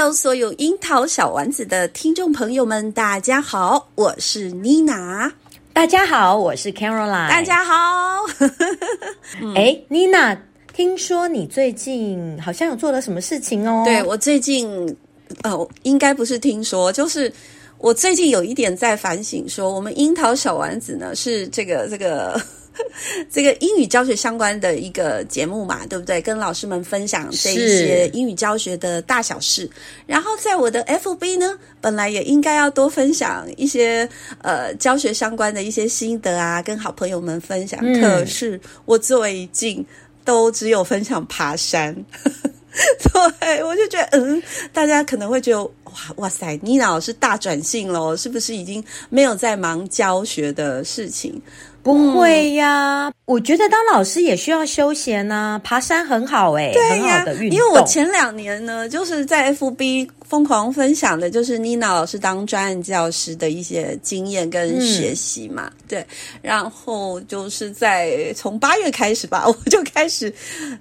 Hello，所有樱桃小丸子的听众朋友们，大家好，我是妮娜。大家好，我是 Caroline。大家好。哎，妮娜，听说你最近好像有做了什么事情哦？对，我最近，呃，应该不是听说，就是我最近有一点在反省，说我们樱桃小丸子呢是这个这个。这个英语教学相关的一个节目嘛，对不对？跟老师们分享这一些英语教学的大小事。然后在我的 FB 呢，本来也应该要多分享一些呃教学相关的一些心得啊，跟好朋友们分享。嗯、可是我最近都只有分享爬山，对，我就觉得嗯，大家可能会觉得哇哇塞，妮娜老师大转性了，是不是已经没有在忙教学的事情？不会呀，嗯、我觉得当老师也需要休闲呐、啊，爬山很好哎、欸，对呀，很好的运动。因为我前两年呢，就是在 FB 疯狂分享的，就是妮娜老师当专案教师的一些经验跟学习嘛，嗯、对。然后就是在从八月开始吧，我就开始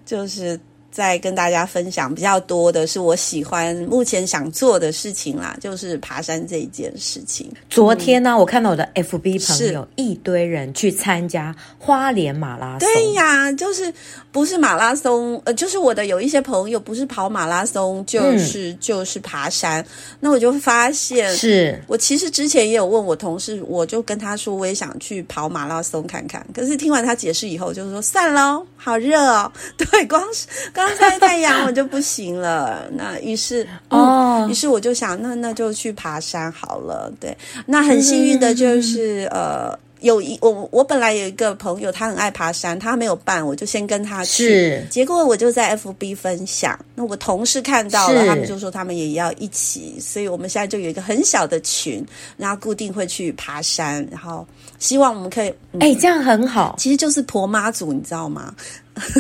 就是。在跟大家分享比较多的是我喜欢目前想做的事情啦，就是爬山这一件事情。昨天呢，嗯、我看到我的 FB 朋友一堆人去参加花莲马拉松。对呀，就是不是马拉松，呃，就是我的有一些朋友不是跑马拉松，就是、嗯、就是爬山。那我就发现，是我其实之前也有问我同事，我就跟他说我也想去跑马拉松看看。可是听完他解释以后，就是说算了，好热哦。对，光是。刚晒太阳我就不行了，那于是哦，于是我就想，那那就去爬山好了。对，那很幸运的就是、嗯、呃，有一我我本来有一个朋友，他很爱爬山，他没有办，我就先跟他去。是，结果我就在 FB 分享，那我同事看到了，他们就说他们也要一起，所以我们现在就有一个很小的群，然后固定会去爬山，然后希望我们可以，哎、嗯欸，这样很好，其实就是婆妈组，你知道吗？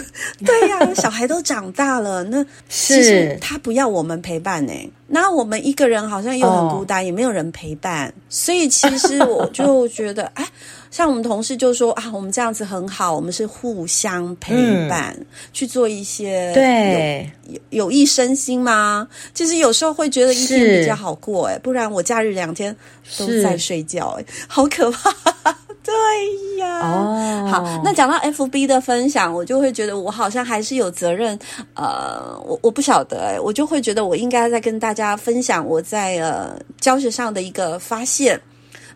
对呀、啊，小孩都长大了，那其实他不要我们陪伴呢。那我们一个人好像又很孤单，哦、也没有人陪伴，所以其实我就觉得，哎，像我们同事就说啊，我们这样子很好，我们是互相陪伴，嗯、去做一些对有有益身心吗？其实有时候会觉得一天比较好过，哎，不然我假日两天都在睡觉，哎，好可怕。对呀，哦，好，那讲到 FB 的分享，我就会觉得我好像还是有责任，呃，我我不晓得，哎，我就会觉得我应该在跟大家分享我在呃教学上的一个发现。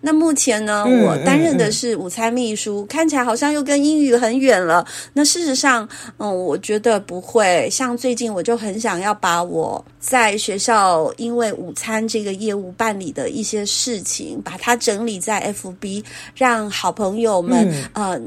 那目前呢，嗯、我担任的是午餐秘书，嗯嗯、看起来好像又跟英语很远了。那事实上，嗯，我觉得不会。像最近，我就很想要把我在学校因为午餐这个业务办理的一些事情，把它整理在 FB，让好朋友们，嗯、呃，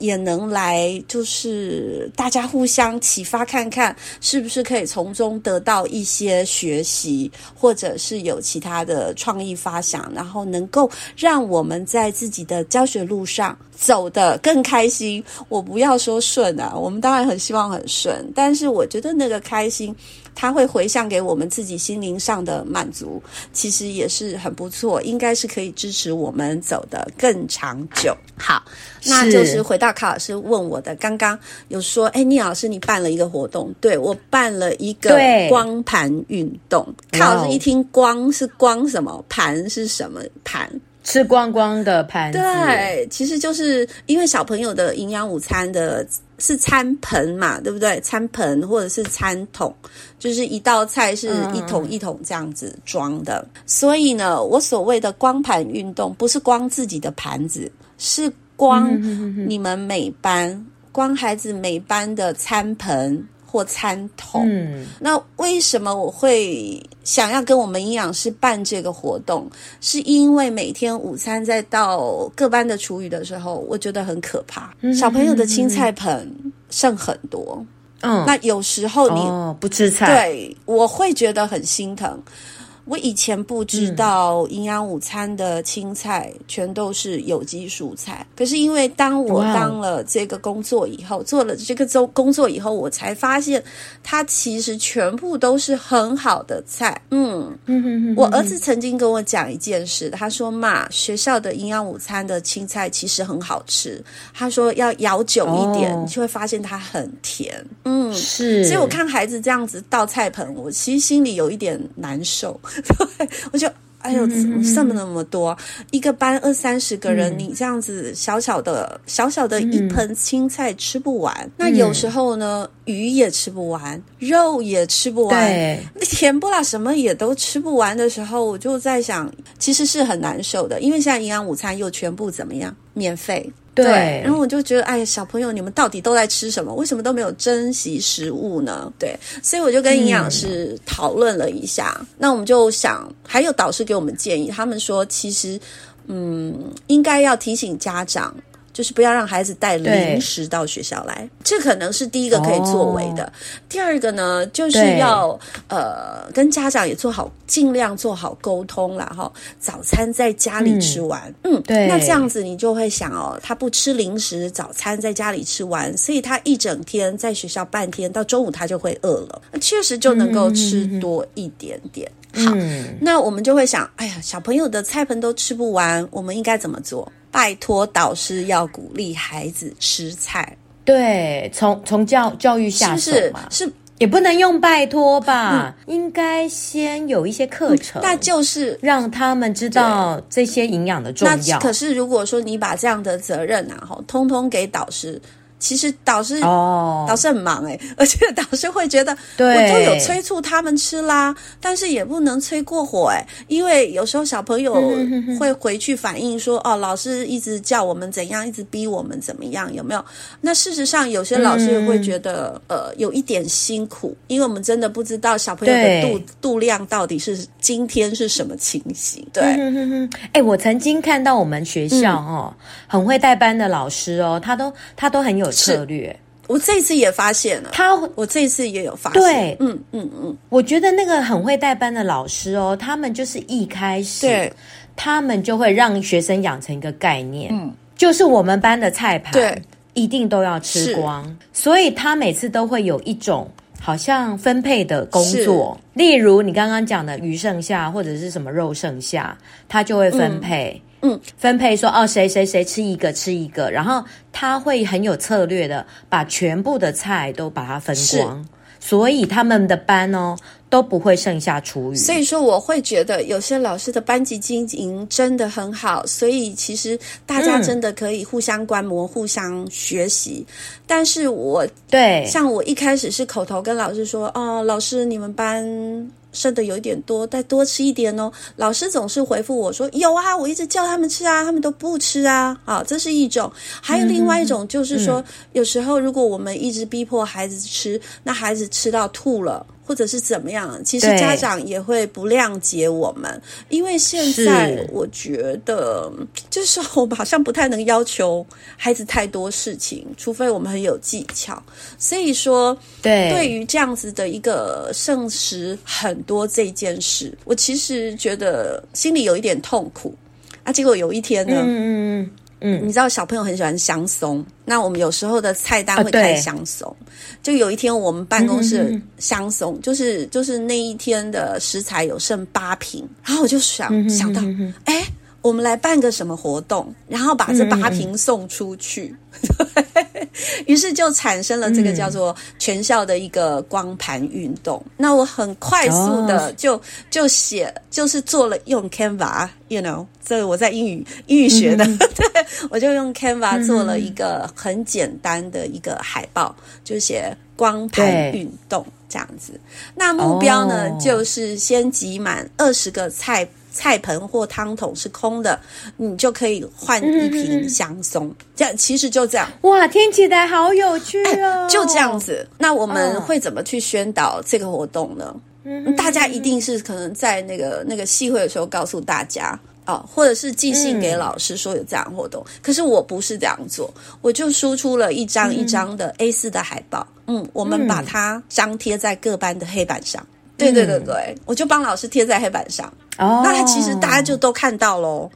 也能来，就是大家互相启发，看看是不是可以从中得到一些学习，或者是有其他的创意发想，然后能够。让我们在自己的教学路上走得更开心。我不要说顺啊，我们当然很希望很顺，但是我觉得那个开心，它会回向给我们自己心灵上的满足，其实也是很不错，应该是可以支持我们走得更长久。好，那就是回到卡老师问我的，刚刚有说，哎，聂老师你办了一个活动，对，我办了一个光盘运动。卡老师一听光是光什么，盘是什么盘？吃光光的盘子，对，其实就是因为小朋友的营养午餐的是餐盆嘛，对不对？餐盆或者是餐桶，就是一道菜是一桶一桶这样子装的。嗯、所以呢，我所谓的光盘运动，不是光自己的盘子，是光你们每班、光孩子每班的餐盆。或餐桶。嗯，那为什么我会想要跟我们营养师办这个活动？是因为每天午餐在到各班的厨余的时候，我觉得很可怕。嗯、小朋友的青菜盆剩很多，嗯，那有时候你、哦、不吃菜，对，我会觉得很心疼。我以前不知道营养午餐的青菜全都是有机蔬菜，可是因为当我当了这个工作以后，做了这个周工作以后，我才发现它其实全部都是很好的菜。嗯，我儿子曾经跟我讲一件事，他说：“妈，学校的营养午餐的青菜其实很好吃。”他说：“要咬久一点，你就会发现它很甜。”嗯，是。所以我看孩子这样子倒菜盆，我其实心里有一点难受。对，我就哎呦，怎么剩那么多？一个班二三十个人，嗯、你这样子小小的、小小的一盆青菜吃不完。嗯、那有时候呢，鱼也吃不完，肉也吃不完，对，甜不辣什么也都吃不完的时候，我就在想，其实是很难受的，因为现在营养午餐又全部怎么样？免费。对，对，然后我就觉得，哎，小朋友，你们到底都在吃什么？为什么都没有珍惜食物呢？对，所以我就跟营养师讨论了一下，嗯、那我们就想，还有导师给我们建议，他们说，其实，嗯，应该要提醒家长。就是不要让孩子带零食到学校来，这可能是第一个可以作为的。哦、第二个呢，就是要呃跟家长也做好，尽量做好沟通啦哈。早餐在家里吃完，嗯，嗯对，那这样子你就会想哦，他不吃零食，早餐在家里吃完，所以他一整天在学校半天，到中午他就会饿了，确实就能够吃多一点点。嗯、好，那我们就会想，哎呀，小朋友的菜盆都吃不完，我们应该怎么做？拜托导师要鼓励孩子吃菜，对，从从教教育下手嘛，是，是，是。也不能用拜托吧，嗯、应该先有一些课程，嗯、那就是让他们知道这些营养的重要。可是如果说你把这样的责任啊，哈通通给导师。其实导师哦，导师很忙哎，而且导师会觉得，对，我都有催促他们吃啦，但是也不能催过火哎，因为有时候小朋友会回去反映说，哦，老师一直叫我们怎样，一直逼我们怎么样，有没有？那事实上，有些老师会觉得，呃，有一点辛苦，因为我们真的不知道小朋友的肚肚量到底是今天是什么情形。对，哎，我曾经看到我们学校哦，很会带班的老师哦，他都他都很有。策略，我这次也发现了。他，我这次也有发现。对，嗯嗯嗯，我觉得那个很会带班的老师哦，他们就是一开始，对，他们就会让学生养成一个概念，嗯，就是我们班的菜盘，对，一定都要吃光。所以他每次都会有一种好像分配的工作，例如你刚刚讲的鱼剩下或者是什么肉剩下，他就会分配。嗯嗯，分配说哦，谁谁谁吃一个吃一个，然后他会很有策略的把全部的菜都把它分光，所以他们的班哦都不会剩下厨余。所以说，我会觉得有些老师的班级经营真的很好，所以其实大家真的可以互相观摩、嗯、互相学习。但是我对像我一开始是口头跟老师说哦，老师你们班。剩的有一点多，再多吃一点哦。老师总是回复我说：“有啊，我一直叫他们吃啊，他们都不吃啊。”啊，这是一种。还有另外一种，就是说，嗯、有时候如果我们一直逼迫孩子吃，那孩子吃到吐了。或者是怎么样？其实家长也会不谅解我们，因为现在我觉得，就是我们好像不太能要求孩子太多事情，除非我们很有技巧。所以说，对，对于这样子的一个圣食很多这件事，我其实觉得心里有一点痛苦啊。结果有一天呢，嗯嗯嗯。嗯，你知道小朋友很喜欢香松，那我们有时候的菜单会开香松。啊、就有一天我们办公室香松，嗯、就是就是那一天的食材有剩八瓶，然后我就想、嗯、想到，哎，我们来办个什么活动，然后把这八瓶送出去。嗯 于是就产生了这个叫做全校的一个光盘运动。嗯、那我很快速的就、哦、就写，就是做了用 Canva，you know，这我在英语英语学的，嗯、对，我就用 Canva 做了一个很简单的一个海报，就写光盘运动这样子。那目标呢，哦、就是先集满二十个菜菜盆或汤桶是空的，你就可以换一瓶香松。嗯、这样其实就这样。哇，听起来好有趣哦！就这样子。那我们会怎么去宣导这个活动呢？嗯、大家一定是可能在那个那个系会的时候告诉大家啊、哦，或者是寄信给老师说有这样活动。嗯、可是我不是这样做，我就输出了一张一张的 A 四的海报。嗯，我们把它张贴在各班的黑板上。对对对对，我就帮老师贴在黑板上。哦，那他其实大家就都看到喽。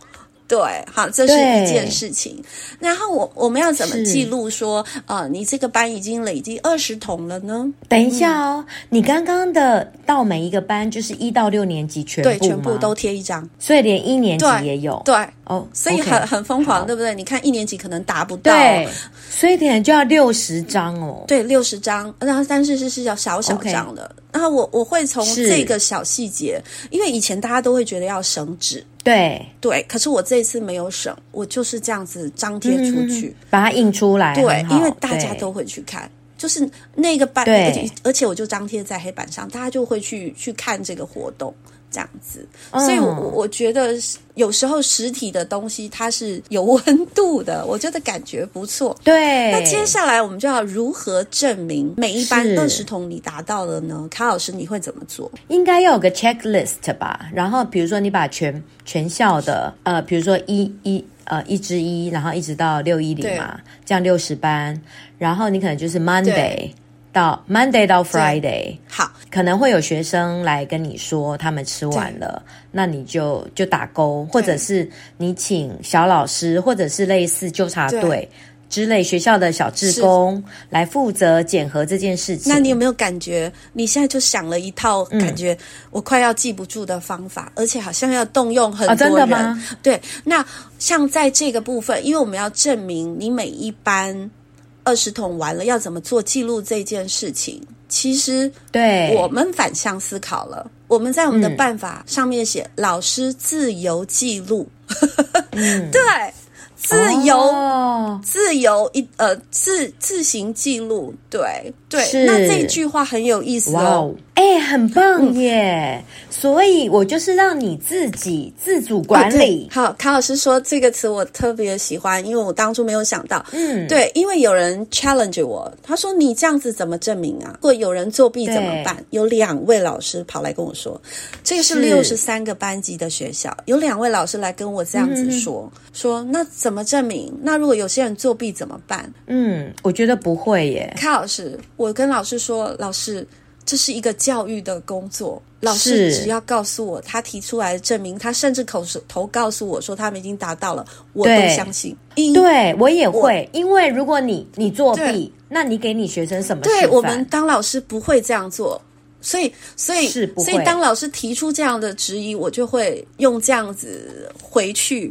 对，好，这是一件事情。然后我我们要怎么记录说，呃，你这个班已经累积二十桶了呢？等一下哦，嗯、你刚刚的到每一个班就是一到六年级全部？对，全部都贴一张，所以连一年级也有。对，哦，对 oh, 所以很很疯狂，对不对？你看一年级可能达不到，对，所以可能就要六十张哦。对，六十张，然后但是是是要小小张的。然后我我会从这个小细节，因为以前大家都会觉得要省纸，对。对，可是我这一次没有省，我就是这样子张贴出去，嗯、把它印出来，对，因为大家都会去看，就是那个班，对。而且而且我就张贴在黑板上，大家就会去去看这个活动。这样子，所以我，我我觉得有时候实体的东西它是有温度的，我觉得感觉不错。对，那接下来我们就要如何证明每一班二十桶你达到了呢？卡老师，你会怎么做？应该要有个 checklist 吧。然后，比如说你把全全校的呃，比如说一一呃一至一，然后一直到六一零嘛，这样六十班，然后你可能就是 Monday。到 Monday 到 Friday，好，可能会有学生来跟你说他们吃完了，那你就就打勾，或者是你请小老师，或者是类似纠察队之类学校的小志工来负责检核这件事情。那你有没有感觉你现在就想了一套感觉我快要记不住的方法，嗯、而且好像要动用很多人？哦、真的吗？对，那像在这个部分，因为我们要证明你每一班。二十桶完了要怎么做记录这件事情？其实，对我们反向思考了。我们在我们的办法上面写：嗯、老师自由记录。嗯、对。自由，哦、自由一呃自自行记录，对对，是那这句话很有意思哦，哎、欸，很棒耶！嗯、所以我就是让你自己自主管理。哦、好，卡老师说这个词我特别喜欢，因为我当初没有想到，嗯，对，因为有人 challenge 我，他说你这样子怎么证明啊？如果有人作弊怎么办？有两位老师跑来跟我说，这个是六十三个班级的学校，有两位老师来跟我这样子说，嗯、说那怎么？怎么证明？那如果有些人作弊怎么办？嗯，我觉得不会耶。卡老师，我跟老师说，老师，这是一个教育的工作。老师只要告诉我他提出来的证明，他甚至口头告诉我说他们已经达到了，我都相信。对，对我也会，因为如果你你作弊，那你给你学生什么？对，我们当老师不会这样做，所以所以是所以当老师提出这样的质疑，我就会用这样子回去。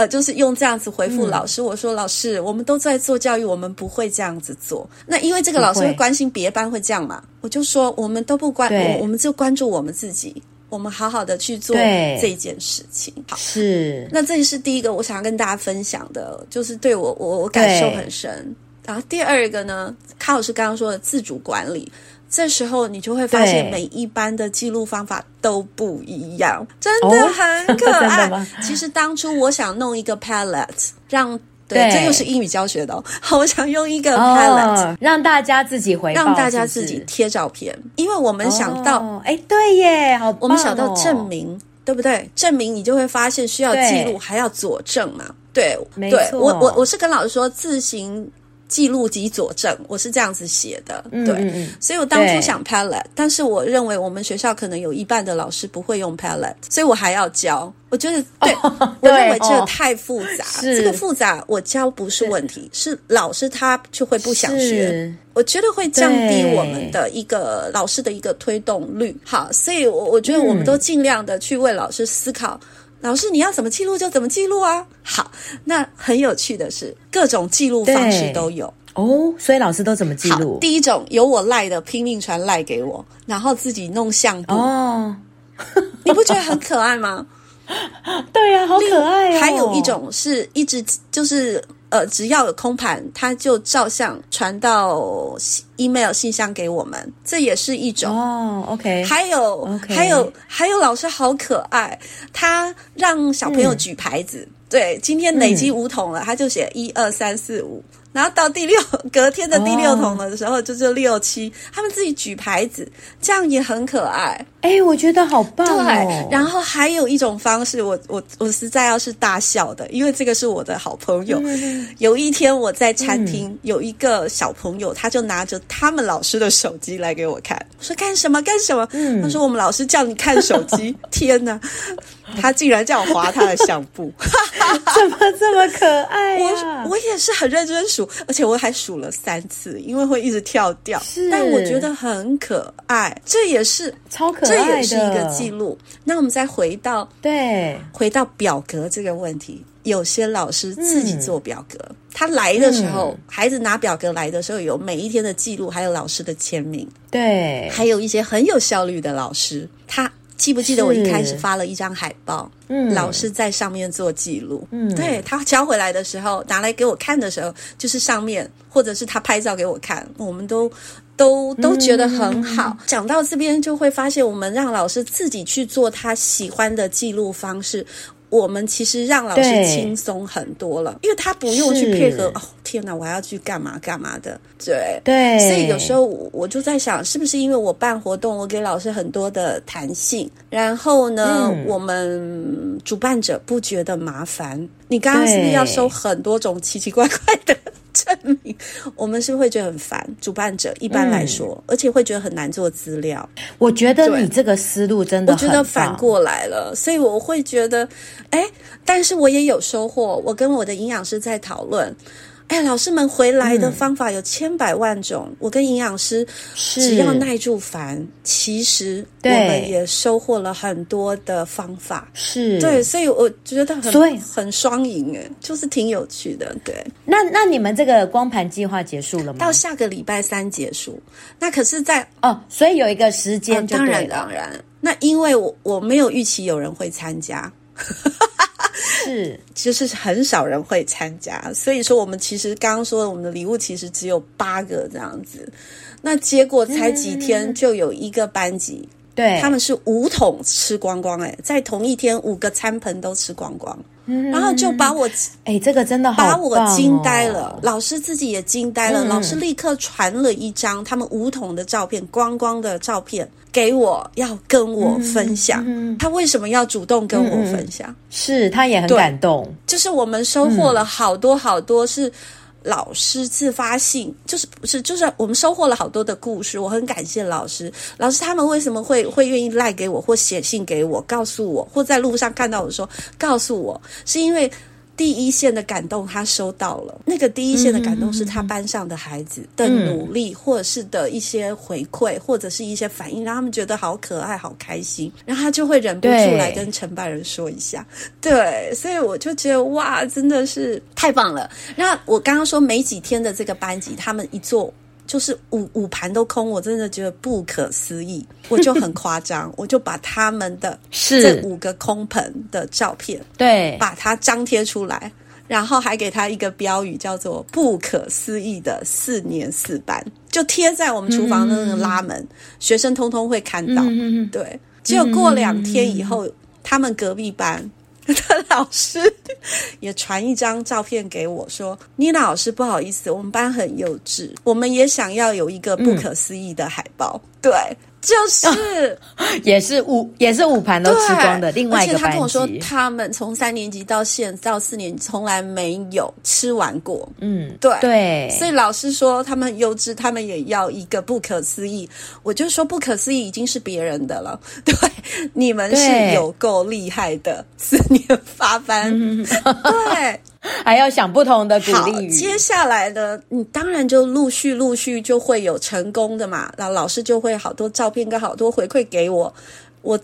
呃，就是用这样子回复老师。嗯、我说老师，我们都在做教育，我们不会这样子做。那因为这个老师会关心别班会这样嘛，我就说我们都不关，对我，我们就关注我们自己，我们好好的去做这件事情。好，是。那这是第一个我想要跟大家分享的，就是对我我我感受很深。然后第二个呢，卡老师刚刚说的自主管理。这时候你就会发现，每一班的记录方法都不一样，真的很可爱。哦、其实当初我想弄一个 Padlet，让对，对这又是英语教学的、哦。我想用一个 Padlet，、哦、让大家自己回，让大家自己贴照片，因为我们想到，哎、哦，对耶，好、哦，我们想到证明，对不对？证明你就会发现需要记录，对还要佐证嘛。对，没错。我我我是跟老师说自行。记录及佐证，我是这样子写的，对，所以我当初想 Padlet，对但是我认为我们学校可能有一半的老师不会用 Padlet，所以我还要教。我觉得对，哦、我认为这个太复杂，哦、这个复杂我教不是问题，是，老师他就会不想学，我觉得会降低我们的一个老师的一个推动率。好，所以我我觉得我们都尽量的去为老师思考。嗯老师，你要怎么记录就怎么记录啊！好，那很有趣的是，各种记录方式都有哦。所以老师都怎么记录？第一种有我赖的，拼命传赖给我，然后自己弄相簿哦。你不觉得很可爱吗？对呀、啊，好可爱哦。还有一种是一直就是呃，只要有空盘，他就照相传到 email 信箱给我们，这也是一种哦。OK，还有 okay. 还有还有老师好可爱，他让小朋友举牌子，嗯、对，今天累积五桶了，嗯、他就写一二三四五。然后到第六隔天的第六桶的时候，oh. 就是六七，他们自己举牌子，这样也很可爱。哎，我觉得好棒哦。对，然后还有一种方式，我我我实在要是大笑的，因为这个是我的好朋友。嗯、有一天我在餐厅，嗯、有一个小朋友，他就拿着他们老师的手机来给我看，我说干什么干什么？嗯、他说我们老师叫你看手机。天哪！他竟然叫我划他的相簿，怎么这么可爱呀？我我也是很认真数，而且我还数了三次，因为会一直跳掉。是，但我觉得很可爱，这也是超可这也是一个记录。那我们再回到对，回到表格这个问题，有些老师自己做表格，嗯、他来的时候，嗯、孩子拿表格来的时候，有每一天的记录，还有老师的签名。对，还有一些很有效率的老师，他。记不记得我一开始发了一张海报？嗯，老师在上面做记录。嗯，对，他交回来的时候，拿来给我看的时候，就是上面，或者是他拍照给我看，我们都都都觉得很好。嗯，讲到这边，就会发现我们让老师自己去做他喜欢的记录方式。我们其实让老师轻松很多了，因为他不用去配合。哦，天哪，我还要去干嘛干嘛的？对对，所以有时候我就在想，是不是因为我办活动，我给老师很多的弹性，然后呢，嗯、我们主办者不觉得麻烦？你刚刚是不是要收很多种奇奇怪怪的？证明我们是，不是会觉得很烦，主办者一般来说，嗯、而且会觉得很难做资料。我觉得你这个思路真的，我觉得反过来了，所以我会觉得，哎，但是我也有收获。我跟我的营养师在讨论。哎，老师们回来的方法有千百万种。嗯、我跟营养师只要耐住烦，其实我们也收获了很多的方法。是对，所以我觉得很很双赢，哎，就是挺有趣的。对，那那你们这个光盘计划结束了吗？到下个礼拜三结束。那可是在，在哦，所以有一个时间当然当然。那因为我我没有预期有人会参加。是，就是很少人会参加，所以说我们其实刚刚说的，我们的礼物其实只有八个这样子，那结果才几天就有一个班级，对、嗯，他们是五桶吃光光，哎，在同一天五个餐盆都吃光光，嗯、然后就把我，哎，这个真的把我惊呆了，老师自己也惊呆了，嗯、老师立刻传了一张他们五桶的照片，光光的照片。给我要跟我分享，他为什么要主动跟我分享？嗯、是他也很感动。就是我们收获了好多好多，是老师自发性，就是不是就是我们收获了好多的故事。我很感谢老师，老师他们为什么会会愿意赖给我，或写信给我，告诉我，或在路上看到我说告诉我，是因为。第一线的感动，他收到了。那个第一线的感动，是他班上的孩子的努力，或者是的一些回馈，或者是一些反应，让他们觉得好可爱、好开心。然后他就会忍不住来跟承办人说一下。对，对，所以我就觉得哇，真的是太棒了。那我刚刚说没几天的这个班级，他们一做。就是五五盘都空，我真的觉得不可思议，我就很 夸张，我就把他们的这五个空盆的照片，对，把它张贴出来，然后还给他一个标语，叫做“不可思议的四年四班”，就贴在我们厨房的那个拉门，嗯、学生通通会看到。嗯、对，结果过两天以后，嗯、他们隔壁班。的老师也传一张照片给我，说：“妮娜老师，不好意思，我们班很幼稚，我们也想要有一个不可思议的海报。”对。就是，哦、也是五也是五盘都吃光的。另外一个他跟我说，他们从三年级到现到四年级，从来没有吃完过。嗯，对对。所以老师说他们很幼稚，他们也要一个不可思议。我就说不可思议已经是别人的了。对，你们是有够厉害的，四年发班。嗯、对。还要想不同的鼓励语。接下来呢，你当然就陆续陆续就会有成功的嘛，然后老师就会好多照片跟好多回馈给我。我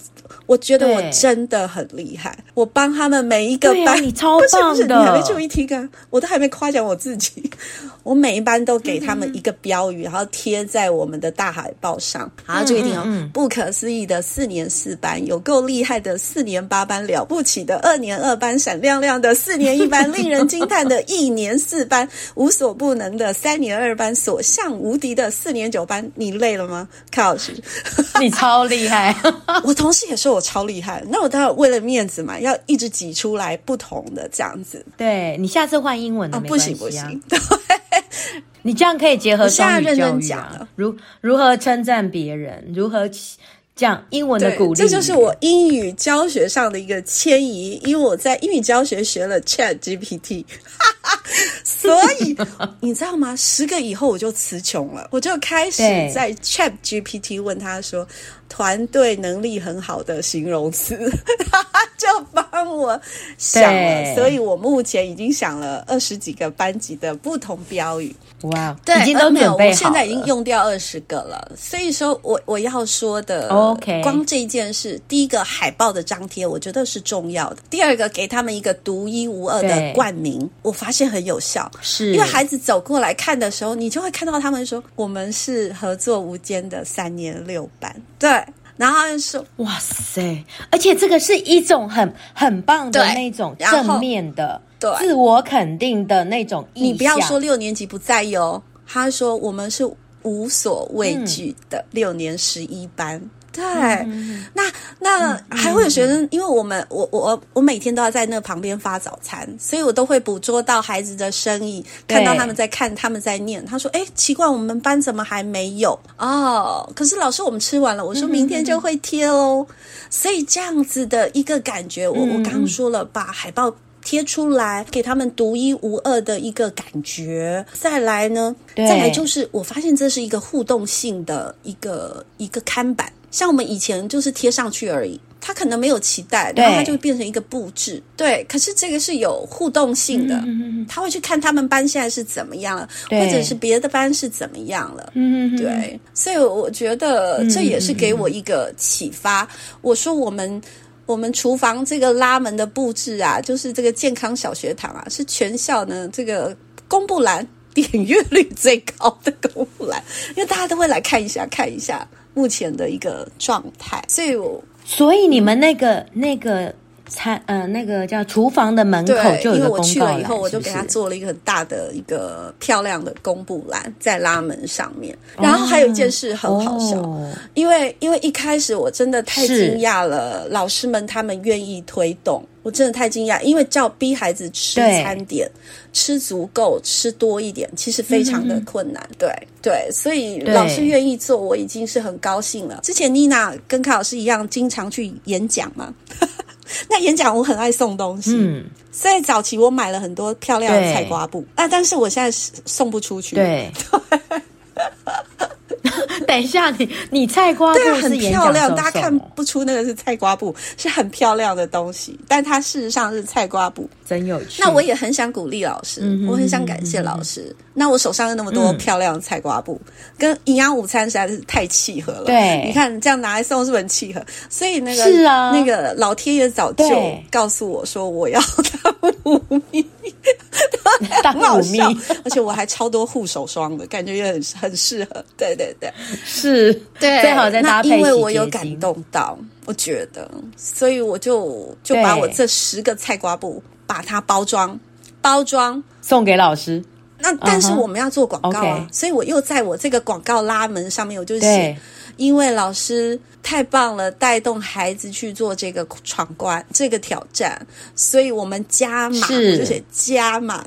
我觉得我真的很厉害，我帮他们每一个班，你超棒的，不是不是，你还没注意听啊，我都还没夸奖我自己。我每一班都给他们一个标语，然后贴在我们的大海报上。好，注意听哦，不可思议的四年四班，有够厉害的四年八班，了不起的二年二班，闪亮亮的四年一班，令人惊叹的一年四班，无所不能的三年二班，所向无敌的四年九班。你累了吗，卡老师？你超厉害，我同事也说我超厉害。那我当然为了面子嘛，要一直挤出来不同的这样子。对，你下次换英文的没关系啊。不行不行，对，你这样可以结合双语教育啊。认真讲如如何称赞别人，如何。讲英文的鼓励，这就是我英语教学上的一个迁移。因为我在英语教学学了 Chat GPT，所以你知道吗？十个以后我就词穷了，我就开始在 Chat GPT 问他说。团队能力很好的形容词，他 就帮我想了，所以我目前已经想了二十几个班级的不同标语。哇，对，已经都准备好了。我现在已经用掉二十个了。所以说我我要说的，OK，光这一件事，第一个海报的张贴，我觉得是重要的。第二个，给他们一个独一无二的冠名，我发现很有效，是因为孩子走过来看的时候，你就会看到他们说，我们是合作无间的三年六班，对。然后他就说：“哇塞！而且这个是一种很很棒的那种正面的、对自我肯定的那种意。你不要说六年级不在意哦，他说我们是无所畏惧的六年十一班。嗯”对，嗯、那那、嗯、还会有学生，嗯、因为我们我我我每天都要在那旁边发早餐，所以我都会捕捉到孩子的身影，看到他们在看，他们在念。他说：“哎，奇怪，我们班怎么还没有？哦，可是老师，我们吃完了。”我说明天就会贴哦。嗯、所以这样子的一个感觉，我、嗯、我刚刚说了，把海报贴出来，给他们独一无二的一个感觉。再来呢，再来就是我发现这是一个互动性的一个一个看板。像我们以前就是贴上去而已，他可能没有期待，然后他就会变成一个布置。对，对，可是这个是有互动性的，嗯、他会去看他们班现在是怎么样了，或者是别的班是怎么样了。嗯，对，所以我觉得这也是给我一个启发。嗯、我说我们我们厨房这个拉门的布置啊，就是这个健康小学堂啊，是全校呢这个公布栏点阅率最高的公布栏，因为大家都会来看一下看一下。目前的一个状态，所以我所以你们那个那个餐呃那个叫厨房的门口就因为我去了以后，我就给他做了一个很大的一个漂亮的公布栏在拉门上面。然后还有一件事很好笑，哦、因为因为一开始我真的太惊讶了，老师们他们愿意推动。我真的太惊讶，因为叫逼孩子吃餐点，吃足够，吃多一点，其实非常的困难。对对，所以老师愿意做，我已经是很高兴了。之前妮娜跟卡老师一样，经常去演讲嘛。那演讲我很爱送东西，嗯，所以早期我买了很多漂亮的菜瓜布啊，但是我现在送不出去。对。对 等一下，你你菜瓜布是很漂亮，大家看不出那个是菜瓜布，是很漂亮的东西，但它事实上是菜瓜布，真有趣。那我也很想鼓励老师，我很想感谢老师。那我手上有那么多漂亮的菜瓜布，嗯、跟营养午餐实在是太契合了。对，你看这样拿来送是不是很契合？所以那个是啊，那个老天爷早就告诉我说我要当五蜜，当五蜜，而且我还超多护手霜的感觉也很很适合。对对对。是对，最好再搭配。因为我有感动到，我觉得，所以我就就把我这十个菜瓜布把它包装包装送给老师。那但是我们要做广告啊，uh huh. 所以我又在我这个广告拉门上面，我就写，因为老师太棒了，带动孩子去做这个闯关这个挑战，所以我们加码，就写加码。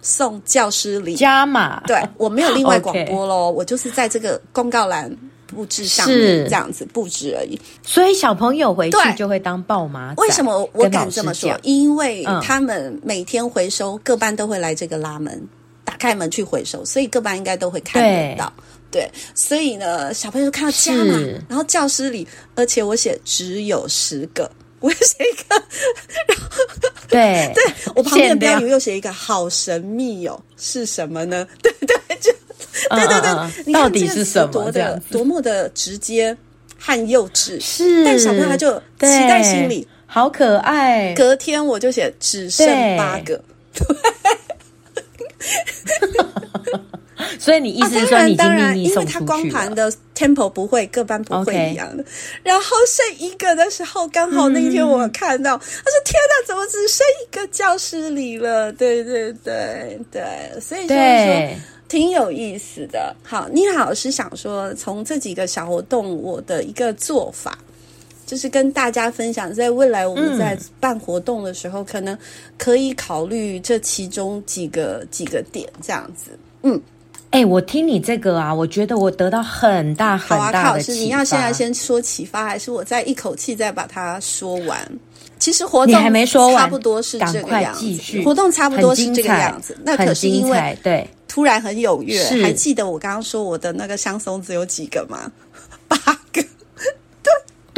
送教师礼加码，对，我没有另外 广播喽，Okay. 我就是在这个公告栏布置上面这样子布置而已。所以小朋友回去就会当爆妈。为什么我敢这么说？因为他们每天回收，嗯、各班都会来这个拉门，打开门去回收，所以各班应该都会看得到。对，所以呢，小朋友看到加嘛，然后教室里，而且我写只有十个。我写一个，然后 对对，我旁边的标语又写一个，好神秘哦，是什么呢？对对，就对对对，到底是什么？多的多么的直接和幼稚，是，但小朋友他就期待心里，好可爱。隔天我就写只剩八个，对，所以你意思是说你已经秘密送出去了？因为他光盘的 tempo 不会，各班不会一样的。然后剩一个的时候，刚好那一天我看到，嗯、他说：“天哪，怎么只剩一个教室里了？”对对对对，所以就是说挺有意思的。好，妮娜老师想说，从这几个小活动，我的一个做法就是跟大家分享，在未来我们在办活动的时候，嗯、可能可以考虑这其中几个几个点，这样子。嗯。哎、欸，我听你这个啊，我觉得我得到很大很大的启发。好啊，老师，你要现在先说启发，还是我再一口气再把它说完？其实活动还没说完，差不多是这个样子。活动差不多是这个样子。那可是因为对，突然很踊跃。还记得我刚刚说我的那个香松子有几个吗？八个。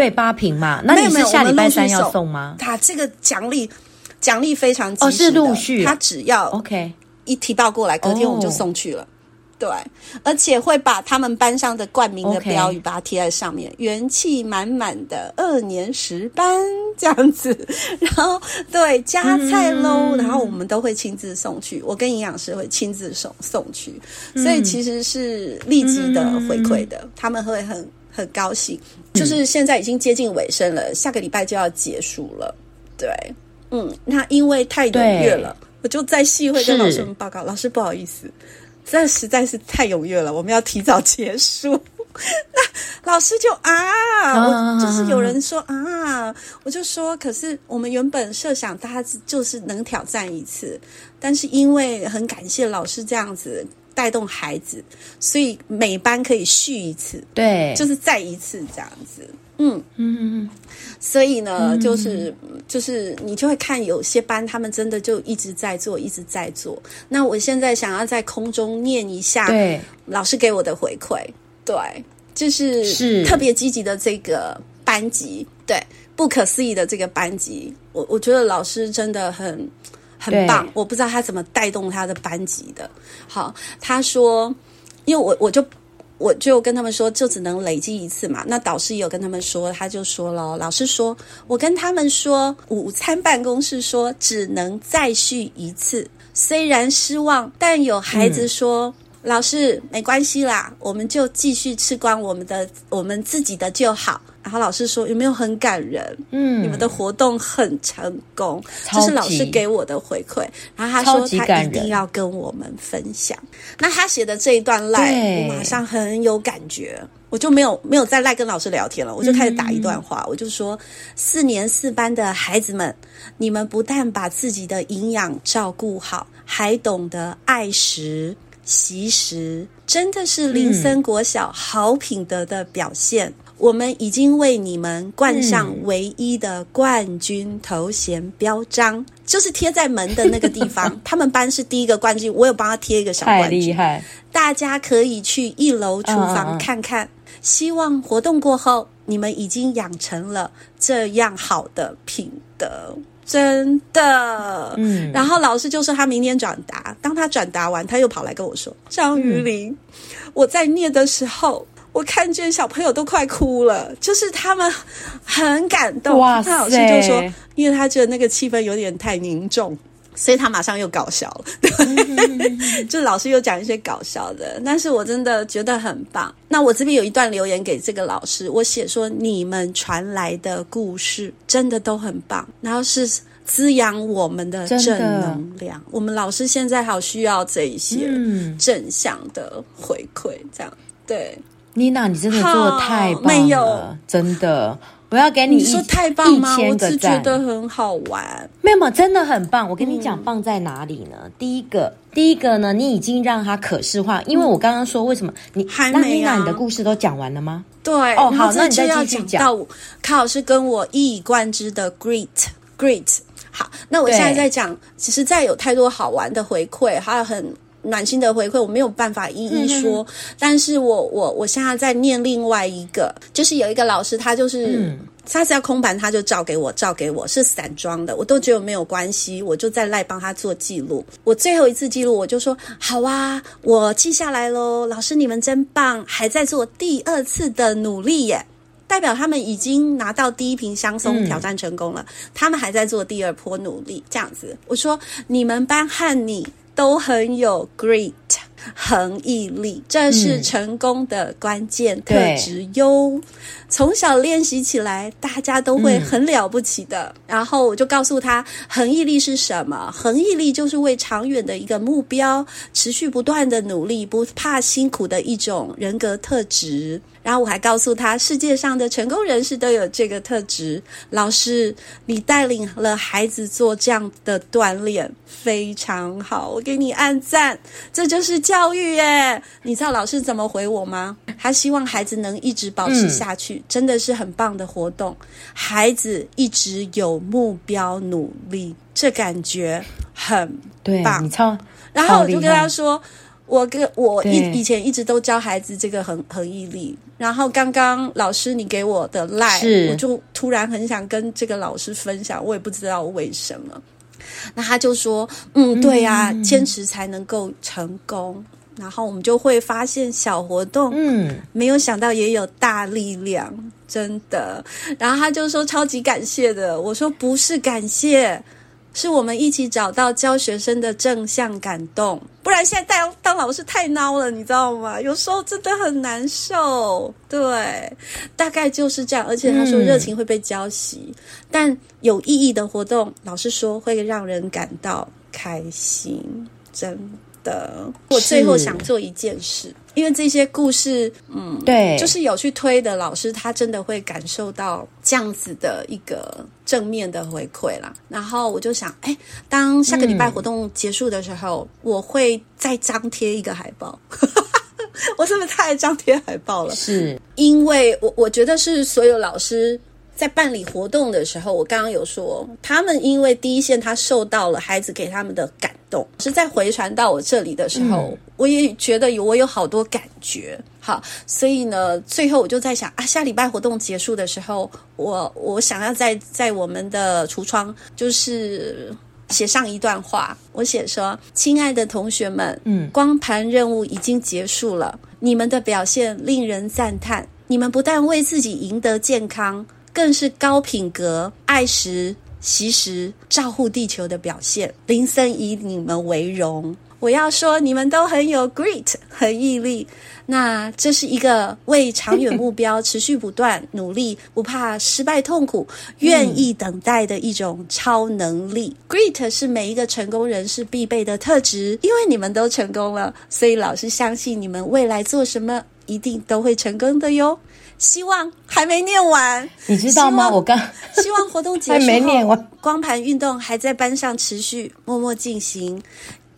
对对，八瓶嘛。那你是下礼拜三要送吗？他这个奖励奖励非常及时，哦，是陆续。他只要 OK 一提报过来，隔天我们就送去了。对，而且会把他们班上的冠名的标语把它贴在上面.元气满满的二年十班这样子。然后对加菜喽，嗯、然后我们都会亲自送去，我跟营养师会亲自送送去，所以其实是立即的回馈的，嗯、他们会很很高兴。就是现在已经接近尾声了，下个礼拜就要结束了。对，嗯，那因为太踊跃了，我就在系会跟老师们报告，老师不好意思。这实在是太踊跃了，我们要提早结束。那老师就啊，我就是有人说啊，我就说，可是我们原本设想大家就是能挑战一次，但是因为很感谢老师这样子带动孩子，所以每班可以续一次，对，就是再一次这样子。嗯。嗯嗯，所以呢，嗯、就是就是你就会看有些班，他们真的就一直在做，一直在做。那我现在想要在空中念一下，对，老师给我的回馈，对，就是是。特别积极的这个班级，对，不可思议的这个班级，我我觉得老师真的很很棒，我不知道他怎么带动他的班级的。好，他说，因为我我就。我就跟他们说，就只能累积一次嘛。那导师也有跟他们说，他就说了，老师说，我跟他们说，午餐办公室说只能再续一次。虽然失望，但有孩子说，嗯、老师没关系啦，我们就继续吃光我们的，我们自己的就好。然后老师说：“有没有很感人？嗯，你们的活动很成功，这是老师给我的回馈。然后他说他一定要跟我们分享。那他写的这一段赖，我马上很有感觉，我就没有没有再赖跟老师聊天了，我就开始打一段话，嗯、我就说：四年四班的孩子们，你们不但把自己的营养照顾好，还懂得爱食惜食，真的是林森国小好品德的表现。嗯”我们已经为你们冠上唯一的冠军头衔标章，嗯、就是贴在门的那个地方。他们班是第一个冠军，我有帮他贴一个小冠军。太厉害！大家可以去一楼厨房看看。嗯、希望活动过后，你们已经养成了这样好的品德，真的。嗯。然后老师就说他明天转达，当他转达完，他又跑来跟我说：“张雨林，嗯、我在念的时候。”我看见小朋友都快哭了，就是他们很感动。哇塞！那老师就说，因为他觉得那个气氛有点太凝重，所以他马上又搞笑了。对，嗯、就老师又讲一些搞笑的，但是我真的觉得很棒。那我这边有一段留言给这个老师，我写说，你们传来的故事真的都很棒，然后是滋养我们的正能量。我们老师现在好需要这一些正向的回馈，这样对。妮娜，你真的做的太棒了，没有真的，我要给你一，你说太棒吗？我只觉得很好玩，没有嘛，真的很棒。我跟你讲，棒在哪里呢？嗯、第一个，第一个呢，你已经让它可视化，因为我刚刚说为什么你还没、啊、那妮娜，你的故事都讲完了吗？对，哦，好，那你再继续讲到卡老师跟我一以贯之的 great great。好，那我现在在讲，其实在有太多好玩的回馈，还有很。暖心的回馈我没有办法一一说，嗯、但是我我我现在在念另外一个，就是有一个老师，他就是、嗯、他只要空盘，他就照给我，照给我是散装的，我都觉得没有关系，我就在赖帮他做记录。我最后一次记录，我就说好啊，我记下来喽。老师你们真棒，还在做第二次的努力耶，代表他们已经拿到第一瓶香松挑战成功了，嗯、他们还在做第二波努力，这样子。我说你们班和你。都很有 grit。 恒毅力，这是成功的关键特质哟。嗯、从小练习起来，大家都会很了不起的。嗯、然后我就告诉他，恒毅力是什么？恒毅力就是为长远的一个目标，持续不断的努力，不怕辛苦的一种人格特质。然后我还告诉他，世界上的成功人士都有这个特质。老师，你带领了孩子做这样的锻炼，非常好，我给你按赞。这就是教育耶！你知道老师怎么回我吗？他希望孩子能一直保持下去，嗯、真的是很棒的活动。孩子一直有目标努力，这感觉很棒。然后我就跟他说。我跟我以以前一直都教孩子这个恒恒毅力，然后刚刚老师你给我的 LINE，我就突然很想跟这个老师分享，我也不知道为什么。那他就说，嗯，对呀，坚持才能够成功。然后我们就会发现小活动，嗯，没有想到也有大力量，真的。然后他就说超级感谢的，我说不是感谢。是我们一起找到教学生的正向感动，不然现在当当老师太孬了，你知道吗？有时候真的很难受。对，大概就是这样。而且他说热情会被浇熄，嗯、但有意义的活动，老师说会让人感到开心，真的。我最后想做一件事。因为这些故事，嗯，对，就是有去推的老师，他真的会感受到这样子的一个正面的回馈啦。然后我就想，哎，当下个礼拜活动结束的时候，嗯、我会再张贴一个海报。我是不是太爱张贴海报了？是因为我我觉得是所有老师。在办理活动的时候，我刚刚有说，他们因为第一线，他受到了孩子给他们的感动，是在回传到我这里的时候，嗯、我也觉得有我有好多感觉。好，所以呢，最后我就在想啊，下礼拜活动结束的时候，我我想要在在我们的橱窗，就是写上一段话。我写说：“亲爱的同学们，嗯，光盘任务已经结束了，你们的表现令人赞叹，你们不但为自己赢得健康。”更是高品格、爱食惜食、照护地球的表现。林森以你们为荣。我要说，你们都很有 grit，和毅力。那这是一个为长远目标 持续不断努力，不怕失败痛苦，愿意等待的一种超能力。嗯、grit 是每一个成功人士必备的特质。因为你们都成功了，所以老师相信你们未来做什么一定都会成功的哟。希望还没念完，你知道吗？我刚 希望活动结束后，还没念完，光盘运动还在班上持续默默进行。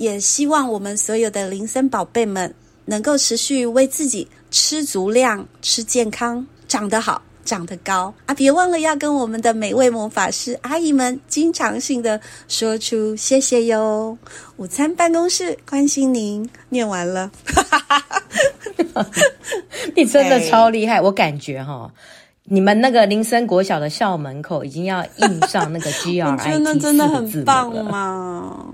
也希望我们所有的林森宝贝们能够持续为自己吃足量、吃健康、长得好、长得高啊！别忘了要跟我们的每位魔法师阿姨们经常性的说出谢谢哟。午餐办公室关心您，念完了。你真的超厉害，我感觉哈，你们那个林森国小的校门口已经要印上那个 G R I T 四个字了。真的很棒嘛？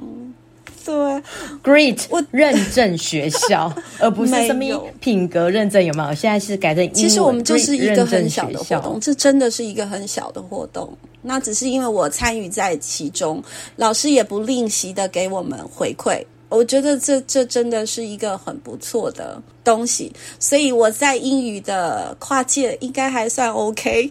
对，Great，我认证学校，而不是什么品格认证，有没有？现在是改成英文。其实我们就是一个很小的活动，这真的是一个很小的活动。那只是因为我参与在其中，老师也不吝惜的给我们回馈。我觉得这这真的是一个很不错的东西，所以我在英语的跨界应该还算 OK。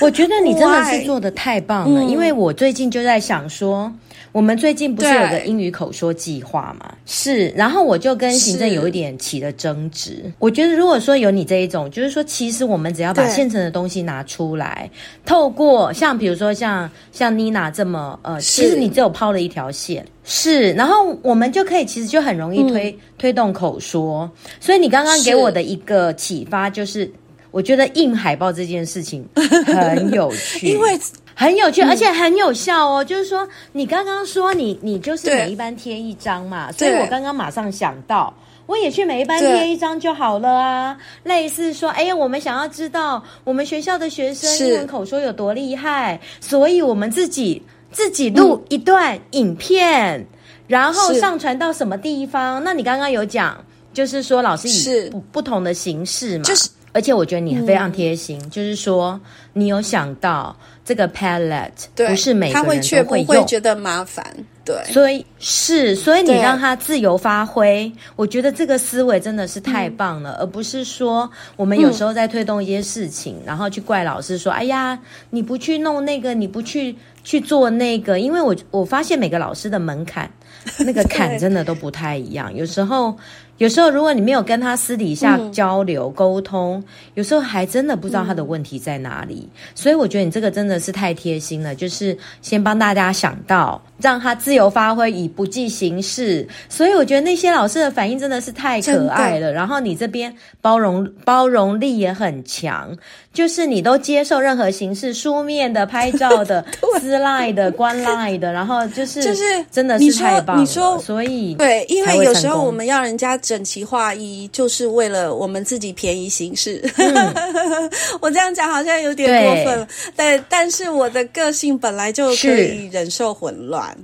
我觉得你真的是 做的太棒了，嗯、因为我最近就在想说。我们最近不是有个英语口说计划吗？是，然后我就跟行政有一点起了争执。我觉得如果说有你这一种，就是说，其实我们只要把现成的东西拿出来，透过像比如说像像妮娜这么呃，是其实你只有抛了一条线，是，然后我们就可以其实就很容易推、嗯、推动口说。所以你刚刚给我的一个启发就是，我觉得印海报这件事情很有趣，因为。很有趣，而且很有效哦。嗯、就是说，你刚刚说你你就是每一班贴一张嘛，所以我刚刚马上想到，我也去每一班贴一张就好了啊。对类似说，哎呀，我们想要知道我们学校的学生英文口说有多厉害，所以我们自己自己录一段影片，嗯、然后上传到什么地方？那你刚刚有讲，就是说老师以不不同的形式嘛，就是。而且我觉得你非常贴心，嗯、就是说你有想到这个 Padlet 不是每个人都会用，他会却不会觉得麻烦。对，所以是，所以你让他自由发挥，我觉得这个思维真的是太棒了，嗯、而不是说我们有时候在推动一些事情，嗯、然后去怪老师说：“哎呀，你不去弄那个，你不去去做那个。”因为我我发现每个老师的门槛，那个 坎真的都不太一样，有时候。有时候，如果你没有跟他私底下交流、嗯、沟通，有时候还真的不知道他的问题在哪里。嗯、所以，我觉得你这个真的是太贴心了，就是先帮大家想到，让他自由发挥，以不计形式。所以，我觉得那些老师的反应真的是太可爱了。然后，你这边包容包容力也很强，就是你都接受任何形式，书面的、拍照的、私赖的、关赖的，然后就是就是真的是太棒了。你说，你说所以对，因为有时候我们要人家。整齐划一，就是为了我们自己便宜行事。嗯、我这样讲好像有点过分，但但是我的个性本来就可以忍受混乱。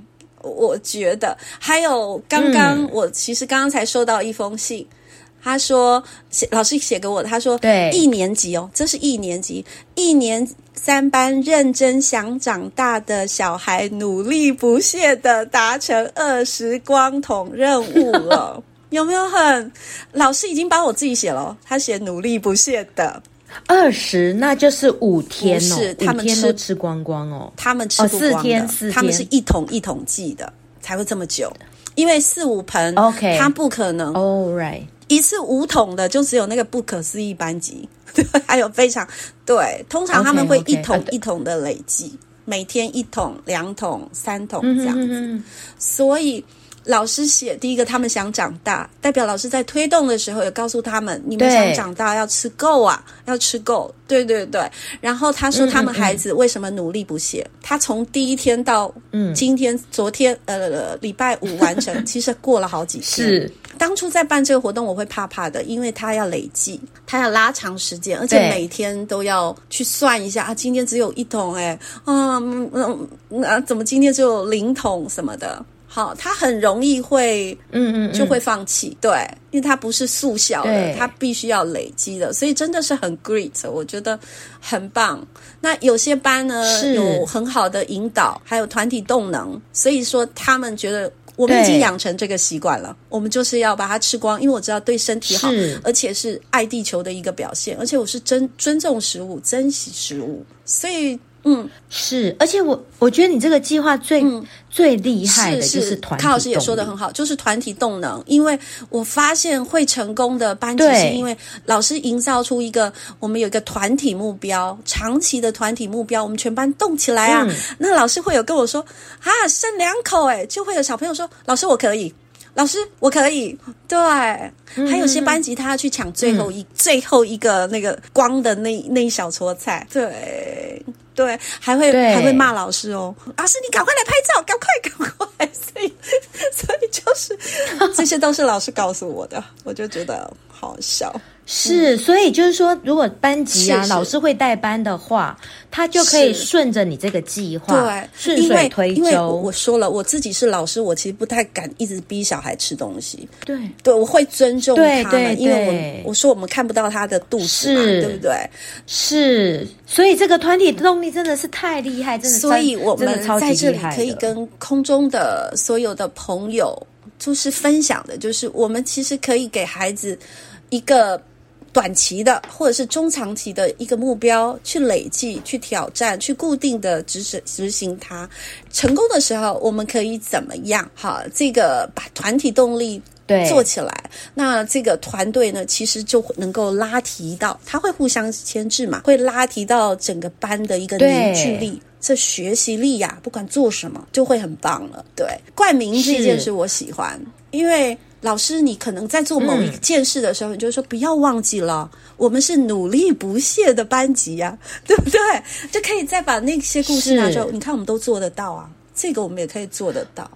我觉得。还有刚刚、嗯、我其实刚刚才收到一封信，他说写老师写给我，他说对。一年级哦，这是一年级一年三班认真想长大的小孩，努力不懈的达成二十光筒任务了。有没有很？老师已经帮我自己写了，他写努力不懈的二十，那就是五天哦，是他们吃都吃光光哦，他们吃四天四天，他们是一桶一桶寄的，才会这么久，因为四五盆，OK，他不可能，All right，一次五桶的就只有那个不可思议班级，对，还有非常对，通常他们会一桶一桶的累积.每天一桶、两桶、三桶这样子，所以。老师写第一个，他们想长大，代表老师在推动的时候也告诉他们，你们想长大要吃够啊，要吃够。对对对。然后他说他们孩子为什么努力不懈？嗯嗯嗯，他从第一天到今天，嗯、昨天呃礼拜五完成，其实过了好几天。是当初在办这个活动，我会怕怕的，因为他要累计，他要拉长时间，而且每天都要去算一下啊，今天只有一桶哎，啊嗯嗯啊，怎么今天只有零桶什么的。好，他很容易会，嗯嗯，就会放弃，对，因为他不是速效的，对他必须要累积的，所以真的是很 great，我觉得很棒。那有些班呢，是有很好的引导，还有团体动能，所以说他们觉得我们已经养成这个习惯了，我们就是要把它吃光，因为我知道对身体好，而且是爱地球的一个表现，而且我是真尊重食物，珍惜食物，所以。嗯，是，而且我我觉得你这个计划最、嗯、最厉害的就是团体，康老师也说的很好，就是团体动能。因为我发现会成功的班级，是因为老师营造出一个，我们有一个团体目标，长期的团体目标，我们全班动起来啊！嗯、那老师会有跟我说啊，剩两口诶，就会有小朋友说，老师我可以。老师，我可以。对，嗯、还有些班级他要去抢最后一、嗯、最后一个那个光的那那一小撮菜。对对，还会还会骂老师哦。老师，你赶快来拍照，赶快 赶快。所以所以就是这些都是老师告诉我的，我就觉得好笑。是，所以就是说，如果班级啊，是是老师会带班的话，他就可以顺着你这个计划，对，顺水推舟。因为我，我说了，我自己是老师，我其实不太敢一直逼小孩吃东西。对，对，我会尊重他们，对对对，因为我我说我们看不到他的肚子嘛，对不对？是，所以这个团体动力真的是太厉害，真的。所以我们在这里可以跟空中的所有的朋友，就是分享的，就是我们其实可以给孩子一个。短期的或者是中长期的一个目标，去累计、去挑战、去固定的执行执行它。成功的时候，我们可以怎么样？好，这个把团体动力做起来，那这个团队呢，其实就能够拉提到，他会互相牵制嘛，会拉提到整个班的一个凝聚力，这学习力呀，不管做什么就会很棒了。对，冠名这件事我喜欢，因为。老师，你可能在做某一件事的时候，嗯、你就说不要忘记了，我们是努力不懈的班级呀、啊，对不对？就可以再把那些故事拿出来，你看我们都做得到啊，这个我们也可以做得到。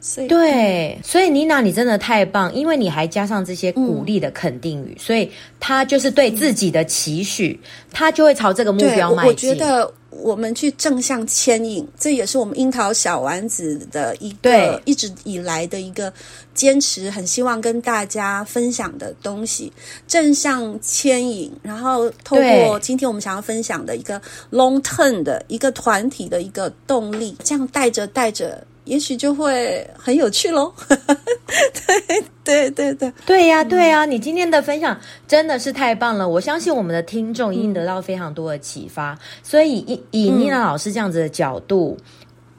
所以对，所以妮娜，你真的太棒，因为你还加上这些鼓励的肯定语，嗯、所以他就是对自己的期许，他就会朝这个目标迈进。我，我觉得。我们去正向牵引，这也是我们樱桃小丸子的一个对一直以来的一个坚持，很希望跟大家分享的东西。正向牵引，然后透过今天我们想要分享的一个 long term 的一个团体的一个动力，这样带着带着。也许就会很有趣喽。对对对对，对呀对呀！你今天的分享真的是太棒了，我相信我们的听众一定得到非常多的启发。嗯、所以以以妮娜老师这样子的角度。嗯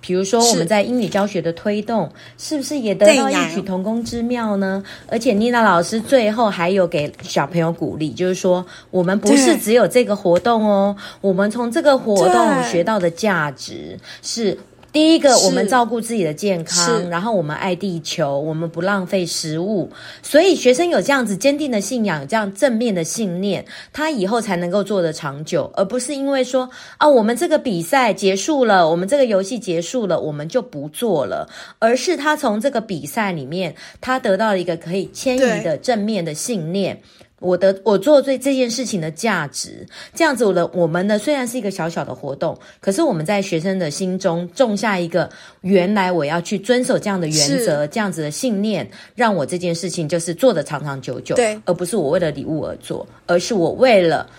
比如说，我们在英语教学的推动，是，是不是也得到异曲同工之妙呢？而且妮娜老师最后还有给小朋友鼓励，就是说，我们不是只有这个活动哦，我们从这个活动学到的价值是。第一个，我们照顾自己的健康，然后我们爱地球，我们不浪费食物。所以学生有这样子坚定的信仰，这样正面的信念，他以后才能够做得长久，而不是因为说啊，我们这个比赛结束了，我们这个游戏结束了，我们就不做了，而是他从这个比赛里面，他得到了一个可以迁移的正面的信念。我的我做对这件事情的价值，这样子我的我们呢，虽然是一个小小的活动，可是我们在学生的心中种下一个原来我要去遵守这样的原则，这样子的信念，让我这件事情就是做的长长久久，对，而不是我为了礼物而做，而是我为了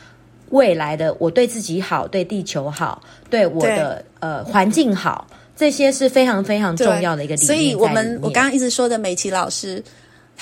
未来的我对自己好，对地球好，对我的呃环境好，这些是非常非常重要的一个理念。所以我们我刚刚一直说的美琪老师。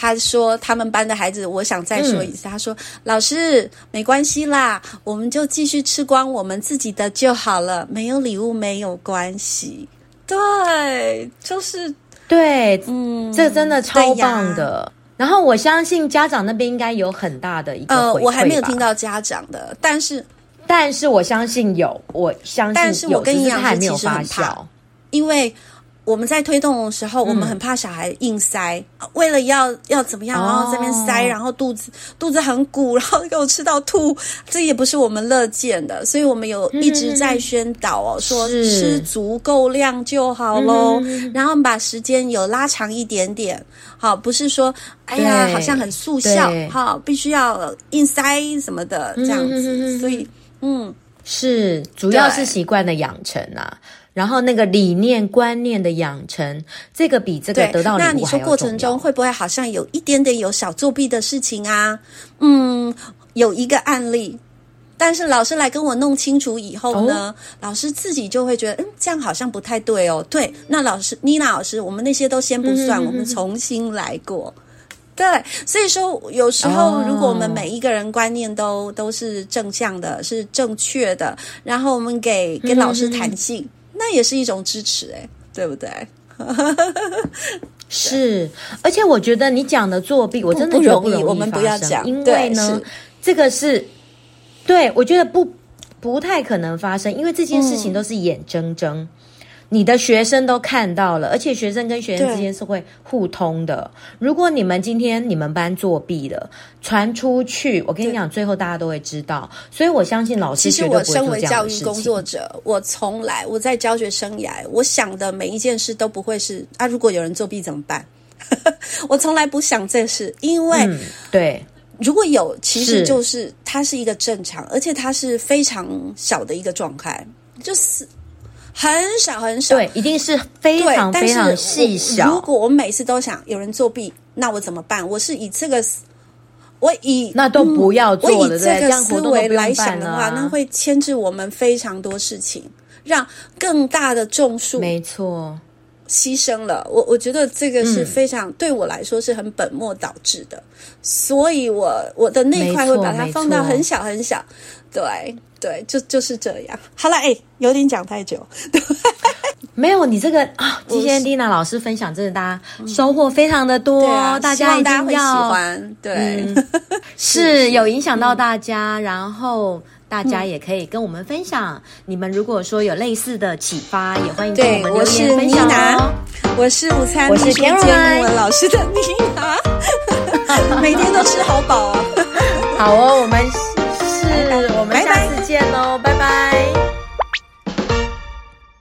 他说：“他们班的孩子，我想再说一次。嗯、他说，老师没关系啦，我们就继续吃光我们自己的就好了，没有礼物没有关系。对，就是对，嗯，这真的超棒的。然后我相信家长那边应该有很大的一个呃，我还没有听到家长的，但是，但是我相信有，我相信有，但是我跟你讲，还没有发酵，因为。”我们在推动的时候，我们很怕小孩硬塞，嗯、为了要要怎么样，然后这边塞，然后肚子肚子很鼓，然后给我吃到吐，这也不是我们乐见的。所以我们有一直在宣导哦，嗯、说吃足够量就好喽，是然后把时间有拉长一点点，好，不是说哎呀好像很速效，好，必须要硬塞什么的这样子。所以，嗯，是主要是习惯的养成啊。然后那个理念观念的养成，这个比这个得到。那你说过程中会不会好像有一点点有小作弊的事情啊？嗯，有一个案例，但是老师来跟我弄清楚以后呢，哦、老师自己就会觉得，嗯，这样好像不太对哦。对，那老师妮娜老师，我们那些都先不算，嗯、我们重新来过。对，所以说有时候如果我们每一个人观念都、哦、都是正向的，是正确的，然后我们给给老师弹性。嗯那也是一种支持，哎，对不对？是，而且我觉得你讲的作弊，我真的不容易，我们不要讲，因为呢，这个是，对，我觉得不不太可能发生，因为这件事情都是眼睁睁。嗯你的学生都看到了，而且学生跟学生之间是会互通的。如果你们今天你们班作弊了，传出去，我跟你讲，最后大家都会知道。所以我相信老师。其实我身为教育工作者，我从来我在教学生涯，我想的每一件事都不会是啊，如果有人作弊怎么办？我从来不想这事，因为、嗯、对，如果有，其实就是它是一个正常，而且它是非常小的一个状态，就是。很少很少，对，一定是非常非常细小。如果我每次都想有人作弊，那我怎么办？我是以这个，我以那都不要做了，我以这个思维来想的话，那会牵制我们非常多事情，让更大的众数没错。牺牲了。我我觉得这个是非常、嗯、对我来说是很本末倒置的，所以我我的那块会把它放到很小很小，对。对，就就是这样。好了，哎，有点讲太久。没有，你这个啊，今天丽娜老师分享，真的大家收获非常的多，大家一定要喜欢。对，是有影响到大家，然后大家也可以跟我们分享。你们如果说有类似的启发，也欢迎跟我们留言分享哦。我是午餐，我是田文老师的妮娜，每天都吃好饱哦。好哦，我们。见喽，拜。